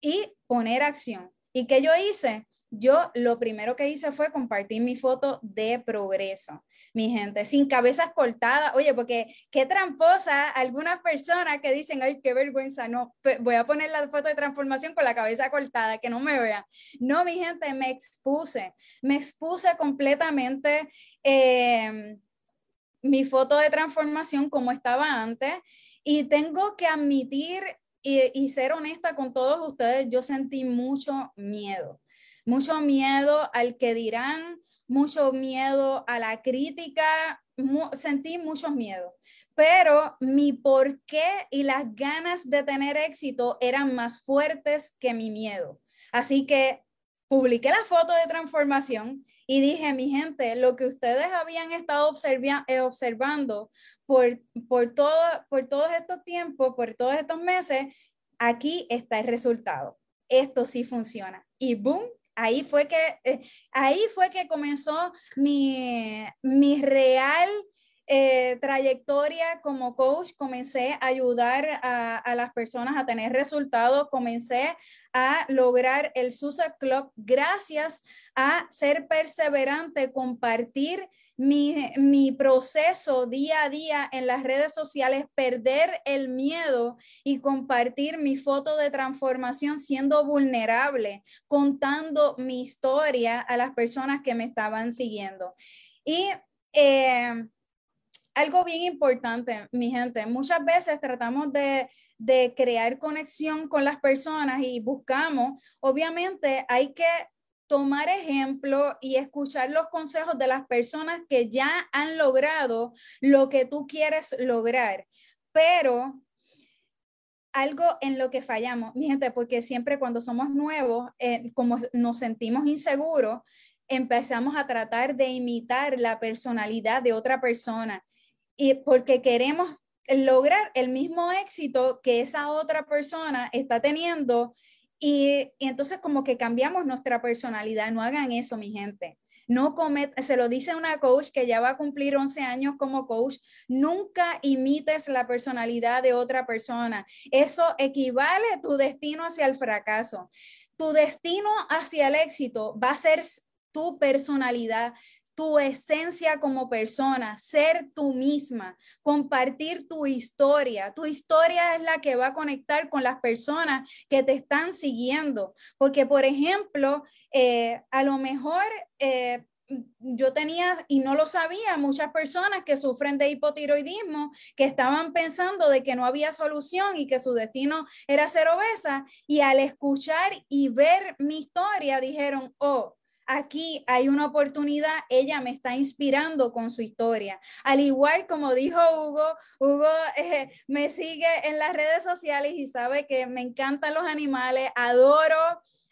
C: y poner acción. ¿Y qué yo hice? Yo lo primero que hice fue compartir mi foto de progreso, mi gente, sin cabezas cortadas. Oye, porque qué tramposa algunas personas que dicen, ay, qué vergüenza, no, voy a poner la foto de transformación con la cabeza cortada, que no me vean. No, mi gente, me expuse, me expuse completamente em, mi foto de transformación como estaba antes y tengo que admitir y, y ser honesta con todos ustedes, yo sentí mucho miedo mucho miedo al que dirán, mucho miedo a la crítica, sentí mucho miedo. Pero mi porqué y las ganas de tener éxito eran más fuertes que mi miedo. Así que publiqué la foto de transformación y dije, mi gente, lo que ustedes habían estado eh, observando por, por, todo, por todos estos tiempos, por todos estos meses, aquí está el resultado. Esto sí funciona. Y boom, ahí fue que, eh, ahí fue que comenzó mi, mi real eh, trayectoria como coach, comencé a ayudar a, las personas a tener resultados, comencé a lograr el SUSA Club gracias a ser perseverante, compartir mi, mi, proceso día a día en las redes sociales, perder el miedo y compartir mi foto de transformación siendo vulnerable, contando mi historia a las personas que me estaban siguiendo. Y eh, algo bien importante, mi gente. Muchas veces tratamos de, crear conexión con las personas y buscamos, obviamente hay que tomar ejemplo y escuchar los consejos de las personas que ya han logrado lo que tú quieres lograr. Pero algo en lo que fallamos, mi gente, porque siempre cuando somos nuevos, eh, como nos sentimos inseguros, empezamos a tratar de imitar la personalidad de otra persona y porque queremos lograr el mismo éxito que esa otra persona está teniendo y, entonces como que cambiamos nuestra personalidad. No hagan eso, mi gente. No comet se lo dice una coach que ya va a cumplir 11 años como coach, nunca imites la personalidad de otra persona. Eso equivale a tu destino hacia el fracaso. Tu destino hacia el éxito va a ser tu personalidad tu esencia como persona, ser tú misma, compartir tu historia. Tu historia es la que va a conectar con las personas que te están siguiendo. Porque, por ejemplo, eh, a lo mejor... Eh, yo tenía, y no lo sabía, muchas personas que sufren de hipotiroidismo, que estaban pensando de que no había solución y que su destino era ser obesa, y al escuchar y ver mi historia dijeron, oh, aquí hay una oportunidad, ella me está inspirando con su historia. Al igual como dijo Hugo, Hugo eh, me sigue en las redes sociales y sabe que me encantan los animales, adoro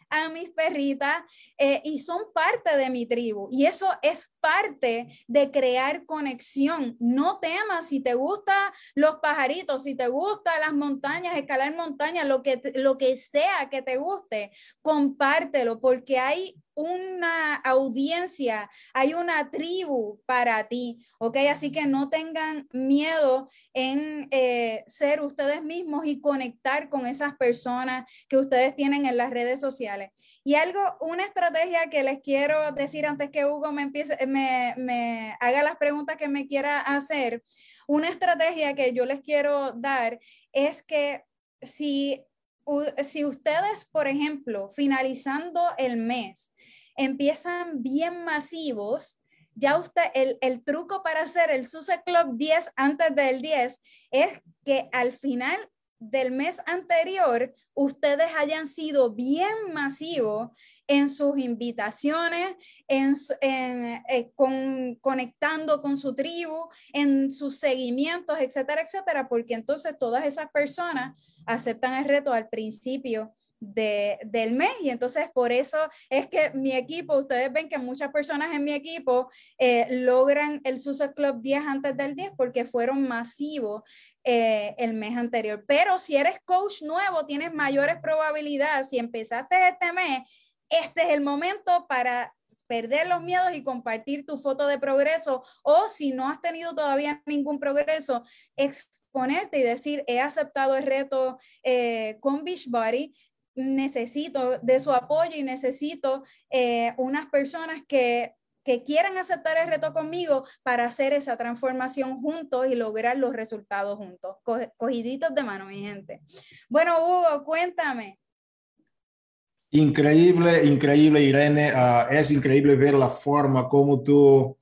C: a mis perritas eh, y son parte de mi tribu. Y eso es parte de crear conexión. No temas si te gustan los pajaritos, si te gustan las montañas, escalar montañas, lo que, lo que sea que te guste, compártelo porque hay una audiencia, hay una tribu para ti, ¿ok? Así que no tengan miedo en eh, ser ustedes mismos y conectar con esas personas que ustedes tienen en las redes sociales. Y algo, una estrategia que les quiero decir antes que Hugo me haga las preguntas que me quiera hacer, una estrategia que yo les quiero dar es que si si ustedes, por ejemplo, finalizando el mes, empiezan bien masivos, ya usted, el, el truco para hacer el SUSE Club 10 antes del 10 es que al final del mes anterior ustedes hayan sido bien masivos en sus invitaciones, en, eh, con, conectando con su tribu, en sus seguimientos, etcétera, etcétera, porque entonces todas esas personas aceptan el reto al principio del mes. Y entonces por eso es que mi equipo, ustedes ven que muchas personas en mi equipo eh, logran el SUSE Club 10 antes del 10 porque fueron masivos eh, el mes anterior. Pero si eres coach nuevo, tienes mayores probabilidades. Si empezaste este mes, este es el momento para perder los miedos y compartir tu foto de progreso o si no has tenido todavía ningún progreso, exponerte y decir, he aceptado el reto eh, con Beachbody, necesito de su apoyo y necesito eh, unas personas que, que quieran aceptar el reto conmigo para hacer esa transformación juntos y lograr los resultados juntos. cogiditos de mano, mi gente. Bueno, Hugo, cuéntame.
A: Increíble, increíble, Irene. Ah, es increíble ver la forma como tú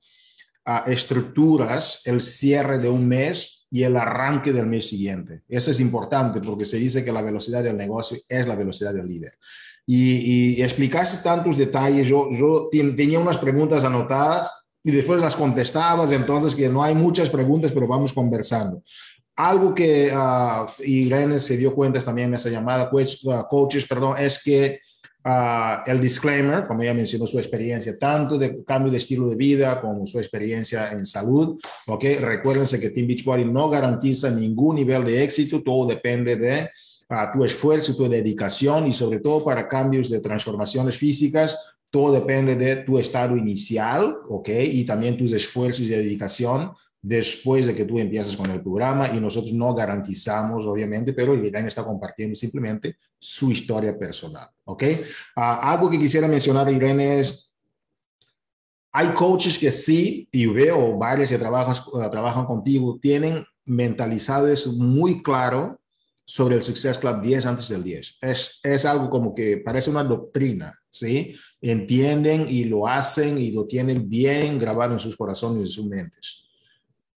A: ah, estructuras el cierre de un mes y el arranque del mes siguiente. Eso es importante porque se dice que la velocidad del negocio es la velocidad del líder. Y, y explicaste tantos detalles, yo, yo tenía unas preguntas anotadas y después las contestabas, entonces que no hay muchas preguntas, pero vamos conversando. Algo que uh, Irene se dio cuenta también en esa llamada, coach, uh, coaches, perdón, es que Ah, el disclaimer, como ya mencionó su experiencia, tanto de cambio de estilo de vida como su experiencia en salud. ¿ok? Recuérdense que Team Beachbody no garantiza ningún nivel de éxito, todo depende de ah, tu esfuerzo, tu dedicación y sobre todo para cambios de transformaciones físicas, todo depende de tu estado inicial, ¿ok? Y también tus esfuerzos y dedicación después de que tú empieces con el programa y nosotros no garantizamos, obviamente, pero Irene está compartiendo simplemente su historia personal, ¿ok? Ah, algo que quisiera mencionar, Irene, es, hay coaches que sí, y veo varios que trabajan, uh, trabajan contigo, tienen mentalizado eso muy claro sobre el Success Club 10 antes del 10. Es, es algo como que parece una doctrina, ¿sí? Entienden y lo hacen y lo tienen bien grabado en sus corazones y en sus mentes.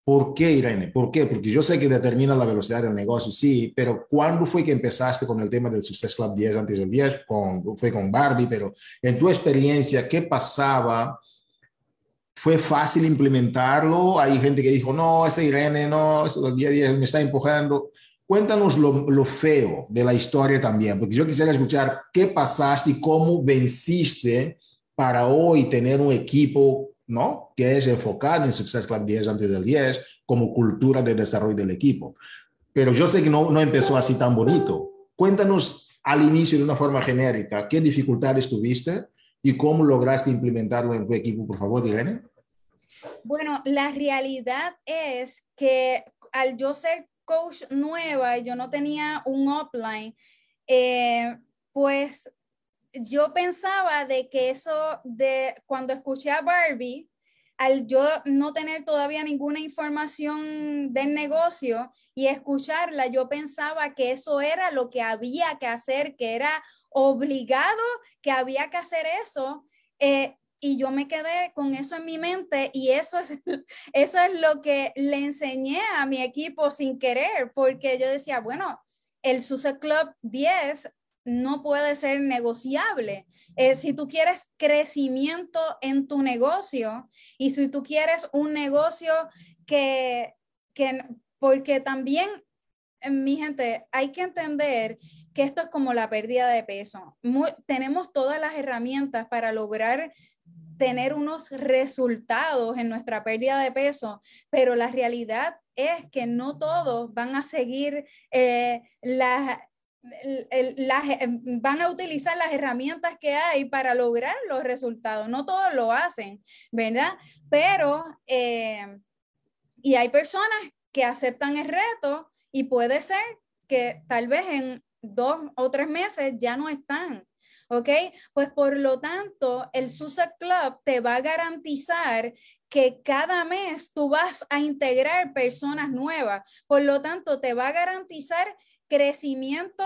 A: ¿Por qué, Irene? ¿Por qué? Porque yo sé que determina la velocidad del negocio, sí, pero ¿cuándo fue que empezaste con el tema del Success Club 10 antes del 10? Con, fue con Barbie, pero en tu experiencia, ¿qué pasaba? ¿Fue fácil implementarlo? Hay gente que dijo, no, ese Irene, no, eso día a día me está empujando. Cuéntanos lo, feo de la historia también, porque yo quisiera escuchar qué pasaste y cómo venciste para hoy tener un equipo ¿no? Que es enfocado en Success Club 10 antes del 10 como cultura de desarrollo del equipo. Pero yo sé que no, no empezó así tan bonito. Cuéntanos al inicio de una forma genérica qué dificultades tuviste y cómo lograste implementarlo en tu equipo, por favor, Irene.
C: Bueno, la realidad es que al yo ser coach nueva, yo no tenía un upline, eh, pues yo pensaba de que eso de cuando escuché a Barbie, al yo no tener todavía ninguna información del negocio y escucharla, yo pensaba que eso era lo que había que hacer, que era obligado, que había que hacer eso. Eh, y yo me quedé con eso en mi mente y eso es, eso es lo que le enseñé a mi equipo sin querer, porque yo decía, bueno, el SUSE Club 10 no puede ser negociable. Eh, si tú quieres crecimiento en tu negocio y si tú quieres un negocio que, que porque también, eh, mi gente, hay que entender que esto es como la pérdida de peso. tenemos todas las herramientas para lograr tener unos resultados en nuestra pérdida de peso, pero la realidad es que no todos van a seguir eh, las, van a utilizar las herramientas que hay para lograr los resultados. No todos lo hacen, ¿verdad? Pero, eh, y hay personas que aceptan el reto y puede ser que tal vez en dos o tres meses ya no están. ¿Ok? Pues por lo tanto, el SUSE Club te va a garantizar que cada mes tú vas a integrar personas nuevas. Por lo tanto, te va a garantizar crecimiento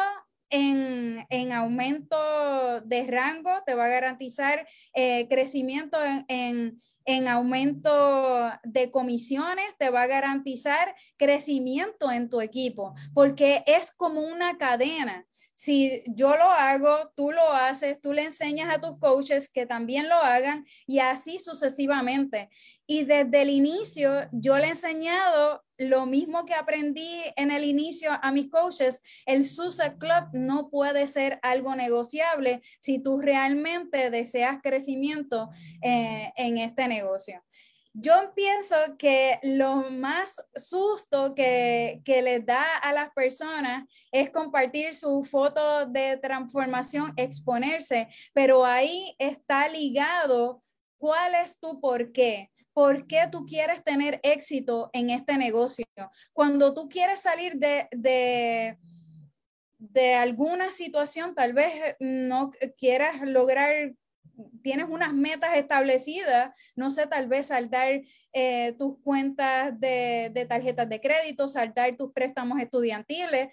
C: en, en, aumento de rango, te va a garantizar eh, crecimiento en, en, en, aumento de comisiones, te va a garantizar crecimiento en tu equipo, porque es como una cadena si yo lo hago, tú lo haces, tú le enseñas a tus coaches que también lo hagan y así sucesivamente. Y desde el inicio yo le he enseñado lo mismo que aprendí en el inicio a mis coaches, el SUSE Club no puede ser algo negociable si tú realmente deseas crecimiento eh, en este negocio. Yo pienso que lo más susto que, que les da a las personas es compartir su foto de transformación, exponerse, pero ahí está ligado cuál es tu por qué. ¿Por qué tú quieres tener éxito en este negocio? Cuando tú quieres salir de, de, de alguna situación, tal vez no quieras lograr tienes unas metas establecidas, no sé, tal vez saltar eh, tus cuentas de, de, tarjetas de crédito, saltar tus préstamos estudiantiles,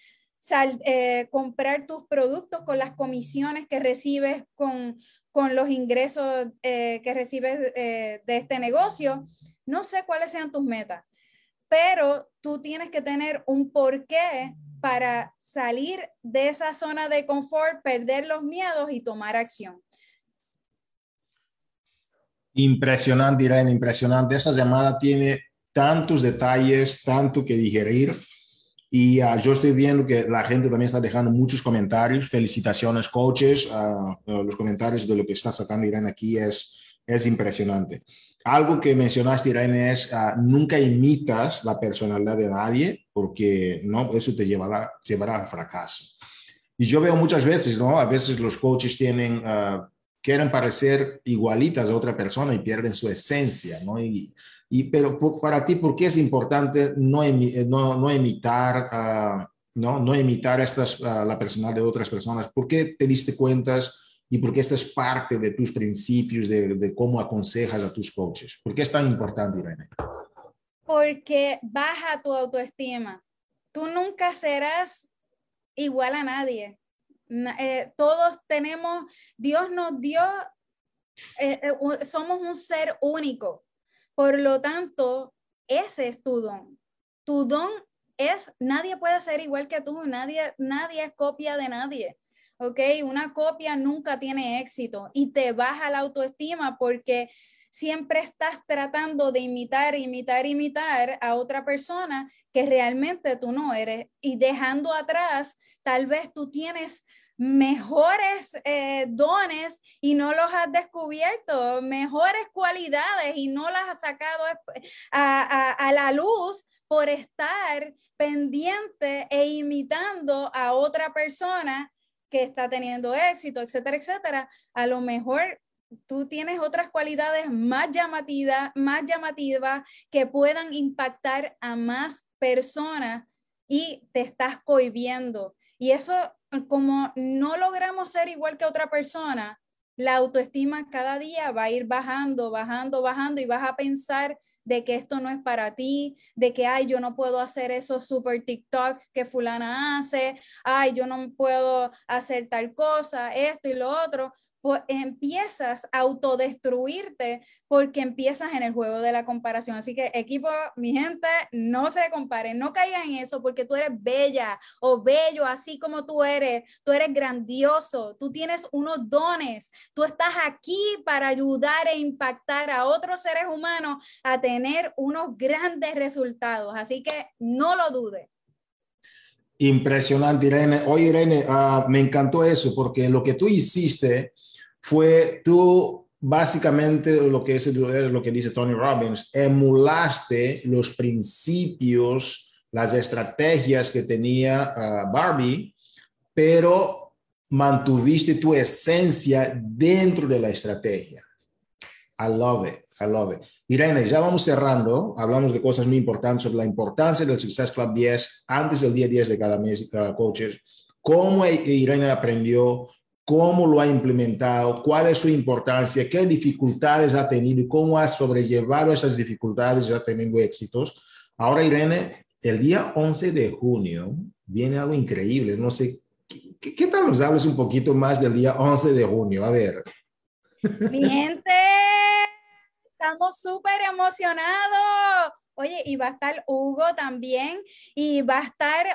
C: eh, comprar tus productos con las comisiones que recibes con, con los ingresos eh, que recibes de este negocio. No sé cuáles sean tus metas, pero tú tienes que tener un porqué para salir de esa zona de confort, perder los miedos y tomar acción.
A: Impresionante, Irene, impresionante. Esa llamada tiene tantos detalles, tanto que digerir. Y uh, yo estoy viendo que la gente también está dejando muchos comentarios. Felicitaciones, coaches. Uh, los comentarios de lo que está sacando Irene aquí es, es impresionante. Algo que mencionaste, Irene, es nunca imitas la personalidad de nadie porque no, eso te llevará, llevará al fracaso. Y yo veo muchas veces, ¿no? A veces los coaches tienen, quieren parecer igualitas a otra persona y pierden su esencia, ¿no? Y, y, pero para ti, ¿por qué es importante no, no, no imitar, uh, no, no imitar estas, uh, la personal de otras personas? ¿Por qué te diste cuentas y por qué esta es parte de tus principios de, de cómo aconsejas a tus coaches? ¿Por qué es tan importante, Irene?
C: Porque baja tu autoestima. Tú nunca serás igual a nadie. Eh, todos tenemos, Dios nos dio, eh, eh, somos un ser único. Por lo tanto, ese es tu don. Tu don es, nadie puede ser igual que tú, nadie, nadie es copia de nadie. ¿Ok? Una copia nunca tiene éxito y te baja la autoestima porque siempre estás tratando de imitar, imitar, imitar a otra persona que realmente tú no eres y dejando atrás, tal vez tú tienes mejores eh, dones y no los has descubierto, mejores cualidades y no las has sacado a, a, la luz por estar pendiente e imitando a otra persona que está teniendo éxito, etcétera, etcétera. A lo mejor tú tienes otras cualidades más llamativas, más llamativas que puedan impactar a más personas y te estás cohibiendo. Y eso como no logramos ser igual que otra persona, la autoestima cada día va a ir bajando, bajando, bajando y vas a pensar de que esto no es para ti, de que, ay, yo no puedo hacer esos super TikTok que fulana hace, ay, yo no puedo hacer tal cosa, esto y lo otro, pues empiezas a autodestruirte porque empiezas en el juego de la comparación. Así que equipo, mi gente, no se comparen, no caigan en eso porque tú eres bella o bello así como tú eres, tú eres grandioso, tú tienes unos dones, tú estás aquí para ayudar e impactar a otros seres humanos a tener unos grandes resultados. Así que no lo dudes.
A: Impresionante, Irene. Oye, Irene, uh, me encantó eso porque lo que tú hiciste fue tú básicamente lo que es lo que dice Tony Robbins, emulaste los principios, las estrategias que tenía uh, Barbie, pero mantuviste tu esencia dentro de la estrategia. I love it. I love it. Irene, ya vamos cerrando. Hablamos de cosas muy importantes sobre la importancia del Success Club 10 antes del día 10 de cada mes, cada coaches. ¿Cómo Irene aprendió? Cómo lo ha implementado, cuál es su importancia, qué dificultades ha tenido y cómo ha sobrellevado esas dificultades ya teniendo éxitos. Ahora, Irene, el día 11 de junio viene algo increíble. No sé, ¿qué, qué tal nos hablas un poquito más del día 11 de junio? A ver.
C: Mi gente, estamos súper emocionados Oye, y va a estar Hugo también y va a estar,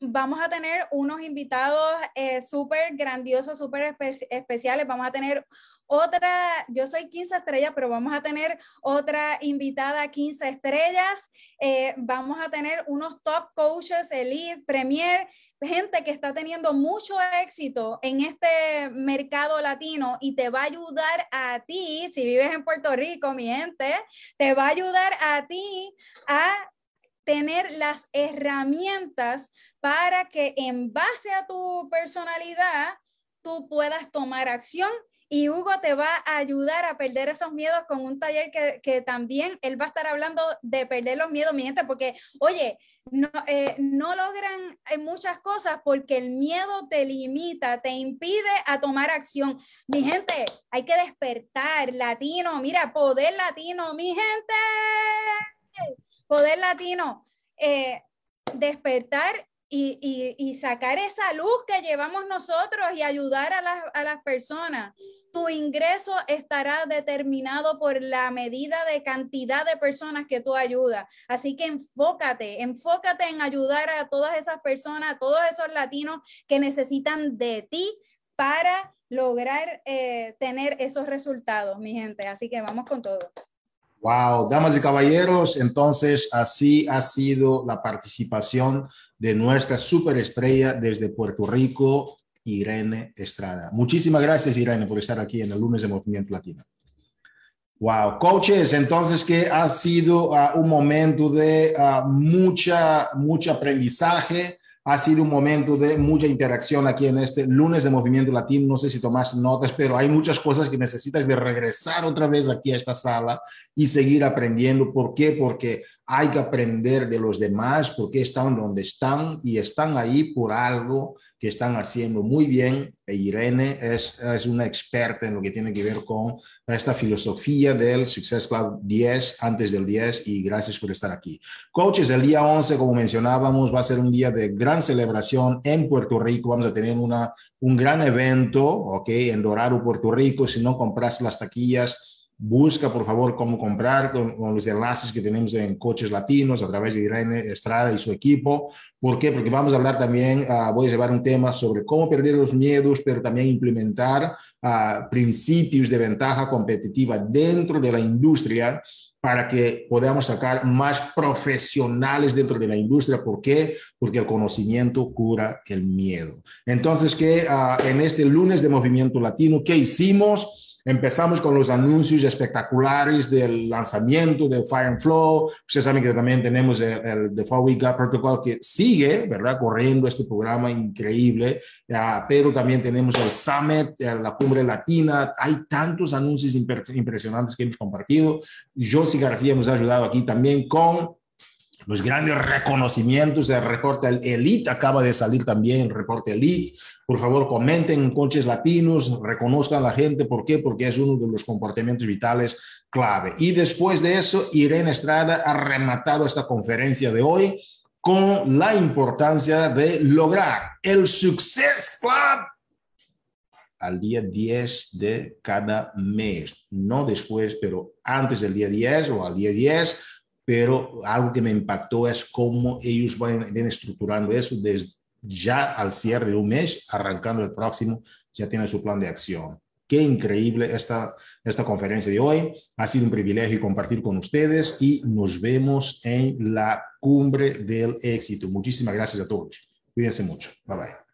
C: vamos a tener unos invitados eh, súper grandiosos, súper especiales. Vamos a tener otra, yo soy 15 estrellas, pero vamos a tener otra invitada 15 estrellas. Eh, vamos a tener unos top coaches, elite, premier gente que está teniendo mucho éxito en este mercado latino y te va a ayudar a ti, si vives en Puerto Rico, mi gente, te va a ayudar a ti a tener las herramientas para que en base a tu personalidad tú puedas tomar acción y Hugo te va a ayudar a perder esos miedos con un taller que, que, también él va a estar hablando de perder los miedos, mi gente, porque, oye, no, eh, no logran eh, muchas cosas porque el miedo te limita, te impide a tomar acción. Mi gente, hay que despertar, latino, mira, poder latino, mi gente, poder latino, eh, despertar y, y, sacar esa luz que llevamos nosotros y ayudar a las, a las personas. Tu ingreso estará determinado por la medida de cantidad de personas que tú ayudas. Así que enfócate, enfócate en ayudar a todas esas personas, a todos esos latinos que necesitan de ti para lograr eh, tener esos resultados, mi gente. Así que vamos con todo.
A: Wow, damas y caballeros, entonces así ha sido la participación de nuestra superestrella desde Puerto Rico, Irene Estrada. Muchísimas gracias, Irene, por estar aquí en el lunes de Movimiento Latino. Wow, coaches, entonces que ha sido uh, un momento de uh, mucha, mucho aprendizaje, ha sido un momento de mucha interacción aquí en este lunes de Movimiento Latino. No sé si tomas notas, pero hay muchas cosas que necesitas de regresar otra vez aquí a esta sala y seguir aprendiendo. ¿Por qué? Porque hay que aprender de los demás, porque están donde están y están ahí por algo que están haciendo muy bien. E Irene es, es una experta en lo que tiene que ver con esta filosofía del Success Club 10 antes del 10 y gracias por estar aquí. Coaches, el día 11, como mencionábamos, va a ser un día de gran celebración en Puerto Rico. Vamos a tener una, un gran evento, ¿ok? En Dorado, Puerto Rico. Si no compras las taquillas, busca por favor cómo comprar con, los enlaces que tenemos en Coches Latinos a través de Irene Estrada y su equipo. ¿Por qué? Porque vamos a hablar también, uh, voy a llevar un tema sobre cómo perder los miedos, pero también implementar uh, principios de ventaja competitiva dentro de la industria para que podamos sacar más profesionales dentro de la industria. ¿Por qué? Porque el conocimiento cura el miedo. Entonces, que uh, en este lunes de Movimiento Latino, ¿qué hicimos? Empezamos con los anuncios espectaculares del lanzamiento del Fire and Flow. Ustedes saben que también tenemos el, el The Four Week Protocol que sigue, ¿verdad? Corriendo este programa increíble. Uh, pero también tenemos el Summit, la Cumbre Latina. Hay tantos anuncios impresionantes que hemos compartido. Josie García nos ha ayudado aquí también con los grandes reconocimientos del reporte Elite, acaba de salir también el reporte Elite. Por favor, comenten en coches latinos, reconozcan a la gente. ¿Por qué? Porque es uno de los comportamientos vitales clave. Y después de eso, Irene Estrada ha rematado esta conferencia de hoy con la importancia de lograr el Success Club al día 10 de cada mes, no después, pero antes del día 10 o al día 10 pero algo que me impactó es cómo ellos van, estructurando eso desde ya al cierre de un mes, arrancando el próximo, ya tienen su plan de acción. Qué increíble esta, esta conferencia de hoy. Ha sido un privilegio compartir con ustedes y nos vemos en la cumbre del éxito. Muchísimas gracias a todos. Cuídense mucho. Bye bye.